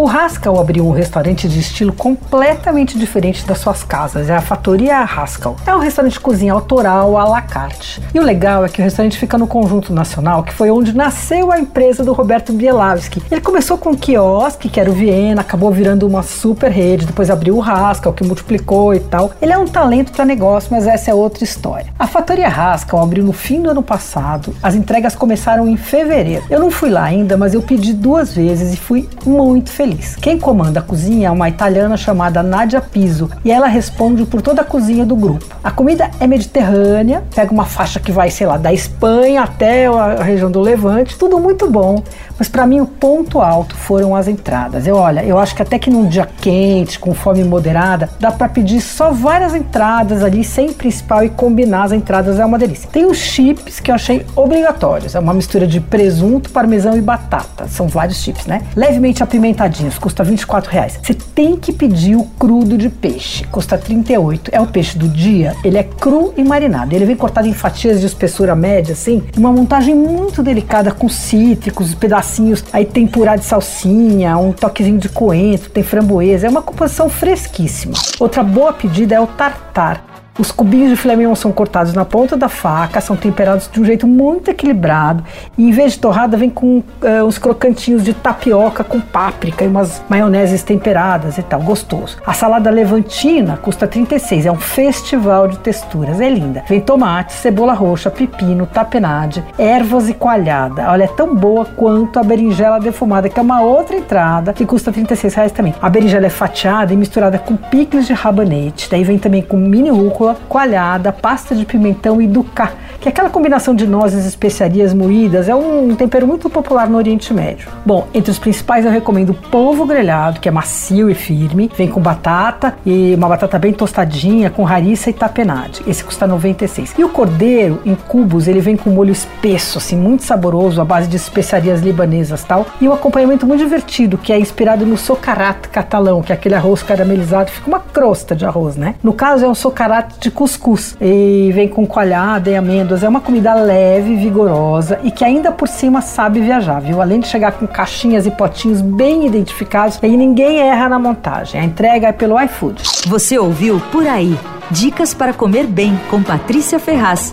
O Haskell abriu um restaurante de estilo completamente diferente das suas casas, é a Fatoria Haskell. É um restaurante de cozinha autoral à la carte. E o legal é que o restaurante fica no Conjunto Nacional, que foi onde nasceu a empresa do Roberto Bielawski. Ele começou com um quiosque, que era o Viena, acabou virando uma super rede, depois abriu o Haskell, que multiplicou e tal. Ele é um talento para negócio, mas essa é outra história. A Fatoria Haskell abriu no fim do ano passado, as entregas começaram em fevereiro. Eu não fui lá ainda, mas eu pedi duas vezes e fui muito feliz feliz. Quem comanda a cozinha é uma italiana chamada Nadia Piso e ela responde por toda a cozinha do grupo. A comida é mediterrânea, pega uma faixa que vai, sei lá, da Espanha até a região do Levante, tudo muito bom. Mas para mim o ponto alto foram as entradas. Eu olha, eu acho que até que num dia quente, com fome moderada, dá para pedir só várias entradas ali sem principal e combinar as entradas é uma delícia. Tem os chips que eu achei obrigatórios. É uma mistura de presunto, parmesão e batata. São vários chips, né? Levemente apimentadinhos, custa 24 reais. Você tem que pedir o crudo de peixe, custa 38. É o peixe do dia, ele é cru e marinado. Ele vem cortado em fatias de espessura média, assim, uma montagem muito delicada com cítricos, pedacinhos, aí tem purá de salsinha, um toquezinho de coentro, tem framboesa, é uma composição fresquíssima. Outra boa pedida é o tartar. Os cubinhos de filé mignon são cortados na ponta da faca, são temperados de um jeito muito equilibrado e em vez de torrada vem com uh, uns crocantinhos de tapioca com páprica e umas maioneses temperadas e tal, gostoso. A salada levantina custa 36, é um festival de texturas, é linda. Vem tomate, cebola roxa, pepino, tapenade, ervas e coalhada. Olha, é tão boa quanto a berinjela defumada, que é uma outra entrada que custa 36 reais também. A berinjela é fatiada e misturada com picles de rabanete, daí vem também com mini rúcula coalhada, pasta de pimentão e ducá, que é aquela combinação de nozes e especiarias moídas, é um tempero muito popular no Oriente Médio. Bom, entre os principais eu recomendo polvo grelhado, que é macio e firme, vem com batata e uma batata bem tostadinha, com rariça e tapenade. Esse custa 96. E o cordeiro em cubos, ele vem com molho espesso, assim, muito saboroso, à base de especiarias libanesas tal, e um acompanhamento muito divertido, que é inspirado no socarat catalão, que é aquele arroz caramelizado, fica uma crosta de arroz, né? No caso é um socarat de cuscuz e vem com coalhada e amêndoas. É uma comida leve, vigorosa e que ainda por cima sabe viajar, viu? Além de chegar com caixinhas e potinhos bem identificados, aí ninguém erra na montagem. A entrega é pelo iFood. Você ouviu Por Aí. Dicas para comer bem com Patrícia Ferraz.